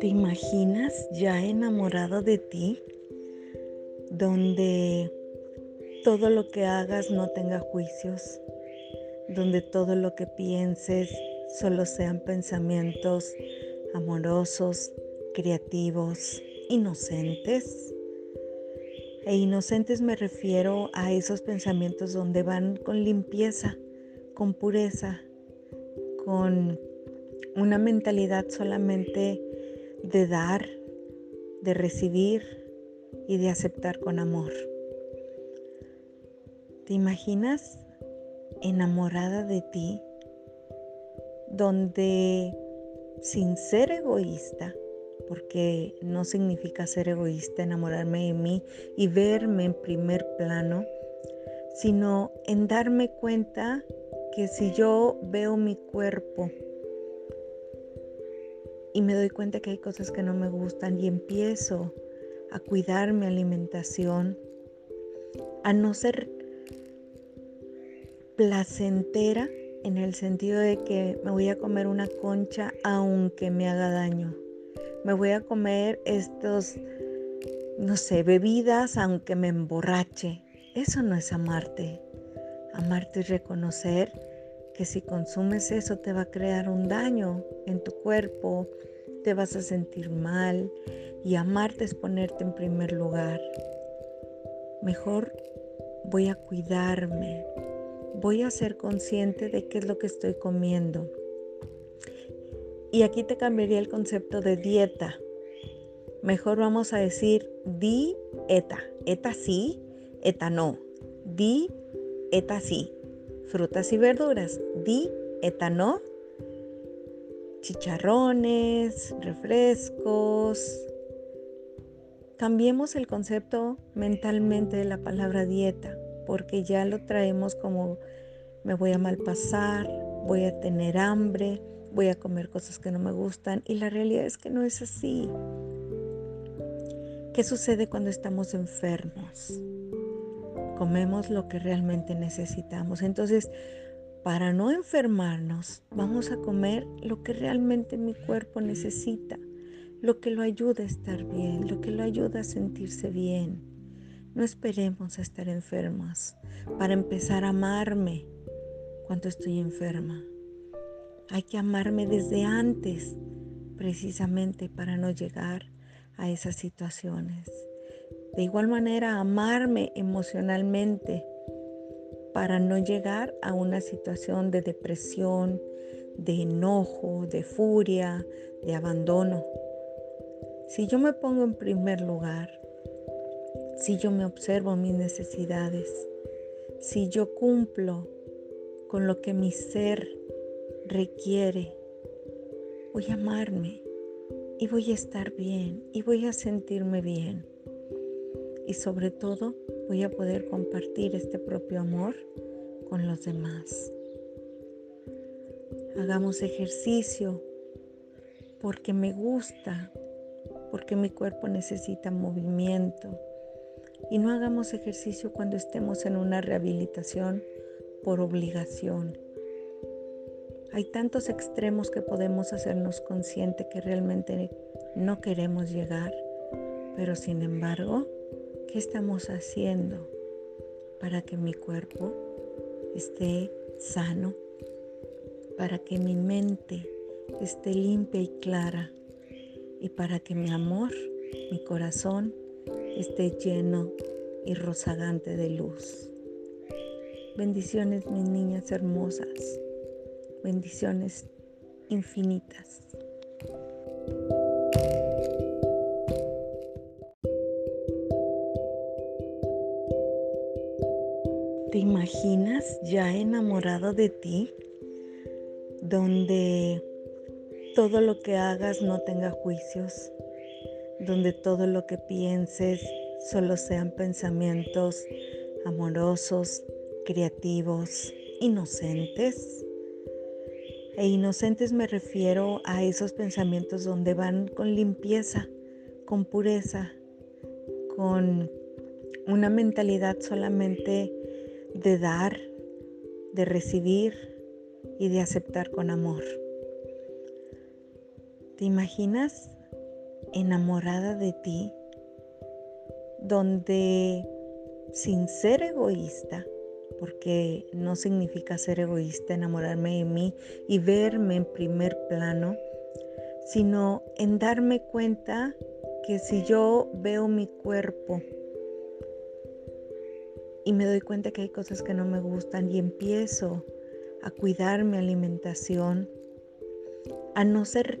¿Te imaginas ya enamorado de ti? Donde todo lo que hagas no tenga juicios, donde todo lo que pienses solo sean pensamientos amorosos, creativos, inocentes. E inocentes me refiero a esos pensamientos donde van con limpieza, con pureza, con una mentalidad solamente de dar, de recibir y de aceptar con amor. ¿Te imaginas enamorada de ti? Donde sin ser egoísta, porque no significa ser egoísta enamorarme de mí y verme en primer plano, sino en darme cuenta que si yo veo mi cuerpo y me doy cuenta que hay cosas que no me gustan y empiezo a cuidar mi alimentación, a no ser placentera en el sentido de que me voy a comer una concha aunque me haga daño. Me voy a comer estos, no sé, bebidas aunque me emborrache. Eso no es amarte. Amarte es reconocer que si consumes eso te va a crear un daño en tu cuerpo, te vas a sentir mal y amarte es ponerte en primer lugar. Mejor voy a cuidarme, voy a ser consciente de qué es lo que estoy comiendo. Y aquí te cambiaría el concepto de dieta. Mejor vamos a decir dieta. Eta sí, eta no. Dieta sí frutas y verduras. Di, etano, chicharrones, refrescos. Cambiemos el concepto mentalmente de la palabra dieta, porque ya lo traemos como me voy a malpasar, voy a tener hambre, voy a comer cosas que no me gustan y la realidad es que no es así. ¿Qué sucede cuando estamos enfermos? Comemos lo que realmente necesitamos. Entonces, para no enfermarnos, vamos a comer lo que realmente mi cuerpo necesita, lo que lo ayuda a estar bien, lo que lo ayuda a sentirse bien. No esperemos a estar enfermas para empezar a amarme cuando estoy enferma. Hay que amarme desde antes, precisamente para no llegar a esas situaciones. De igual manera, amarme emocionalmente para no llegar a una situación de depresión, de enojo, de furia, de abandono. Si yo me pongo en primer lugar, si yo me observo mis necesidades, si yo cumplo con lo que mi ser requiere, voy a amarme y voy a estar bien y voy a sentirme bien y sobre todo voy a poder compartir este propio amor con los demás. Hagamos ejercicio porque me gusta, porque mi cuerpo necesita movimiento. Y no hagamos ejercicio cuando estemos en una rehabilitación por obligación. Hay tantos extremos que podemos hacernos consciente que realmente no queremos llegar, pero sin embargo ¿Qué estamos haciendo para que mi cuerpo esté sano? Para que mi mente esté limpia y clara y para que mi amor, mi corazón esté lleno y rozagante de luz. Bendiciones mis niñas hermosas, bendiciones infinitas. ¿Te imaginas ya enamorado de ti? Donde todo lo que hagas no tenga juicios, donde todo lo que pienses solo sean pensamientos amorosos, creativos, inocentes. E inocentes me refiero a esos pensamientos donde van con limpieza, con pureza, con una mentalidad solamente de dar, de recibir y de aceptar con amor. ¿Te imaginas enamorada de ti, donde sin ser egoísta, porque no significa ser egoísta, enamorarme de mí y verme en primer plano, sino en darme cuenta que si yo veo mi cuerpo y me doy cuenta que hay cosas que no me gustan y empiezo a cuidar mi alimentación, a no ser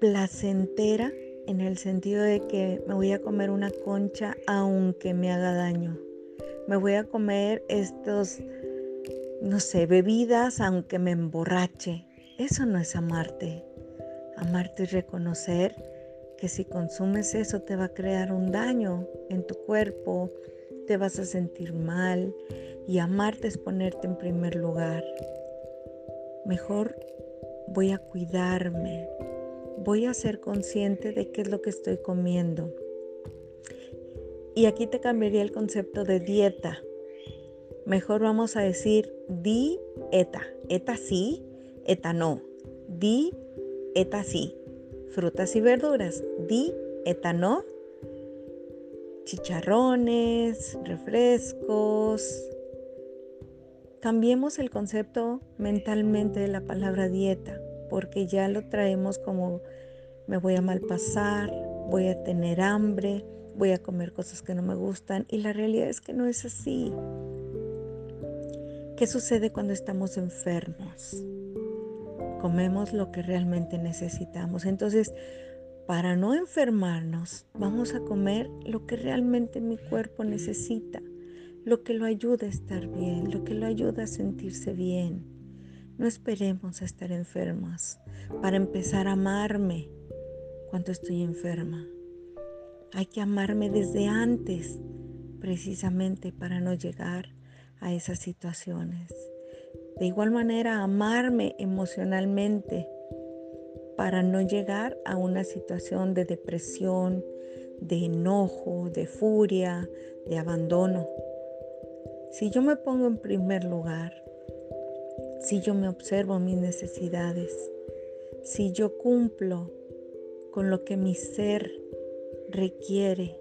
placentera en el sentido de que me voy a comer una concha aunque me haga daño. Me voy a comer estos, no sé, bebidas aunque me emborrache. Eso no es amarte. Amarte es reconocer que si consumes eso te va a crear un daño en tu cuerpo, te vas a sentir mal y amarte es ponerte en primer lugar. Mejor voy a cuidarme, voy a ser consciente de qué es lo que estoy comiendo. Y aquí te cambiaría el concepto de dieta. Mejor vamos a decir dieta. Eta sí, eta no. Dieta sí frutas y verduras. Di, etano, chicharrones, refrescos. Cambiemos el concepto mentalmente de la palabra dieta, porque ya lo traemos como me voy a malpasar, voy a tener hambre, voy a comer cosas que no me gustan y la realidad es que no es así. ¿Qué sucede cuando estamos enfermos? Comemos lo que realmente necesitamos. Entonces, para no enfermarnos, vamos a comer lo que realmente mi cuerpo necesita, lo que lo ayuda a estar bien, lo que lo ayuda a sentirse bien. No esperemos a estar enfermas para empezar a amarme cuando estoy enferma. Hay que amarme desde antes, precisamente para no llegar a esas situaciones. De igual manera, amarme emocionalmente para no llegar a una situación de depresión, de enojo, de furia, de abandono. Si yo me pongo en primer lugar, si yo me observo mis necesidades, si yo cumplo con lo que mi ser requiere,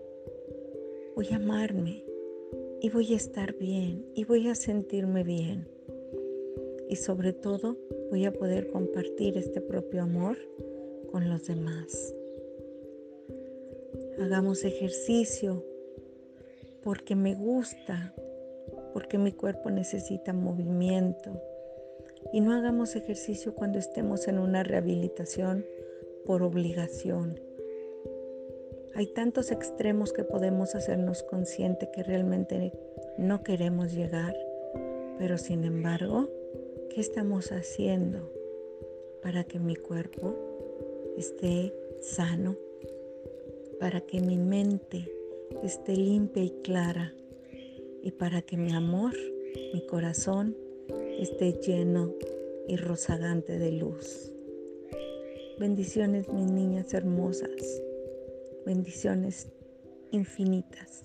voy a amarme y voy a estar bien y voy a sentirme bien y sobre todo voy a poder compartir este propio amor con los demás. Hagamos ejercicio porque me gusta, porque mi cuerpo necesita movimiento. Y no hagamos ejercicio cuando estemos en una rehabilitación por obligación. Hay tantos extremos que podemos hacernos consciente que realmente no queremos llegar, pero sin embargo ¿Qué estamos haciendo para que mi cuerpo esté sano? Para que mi mente esté limpia y clara y para que mi amor, mi corazón esté lleno y rozagante de luz. Bendiciones mis niñas hermosas, bendiciones infinitas.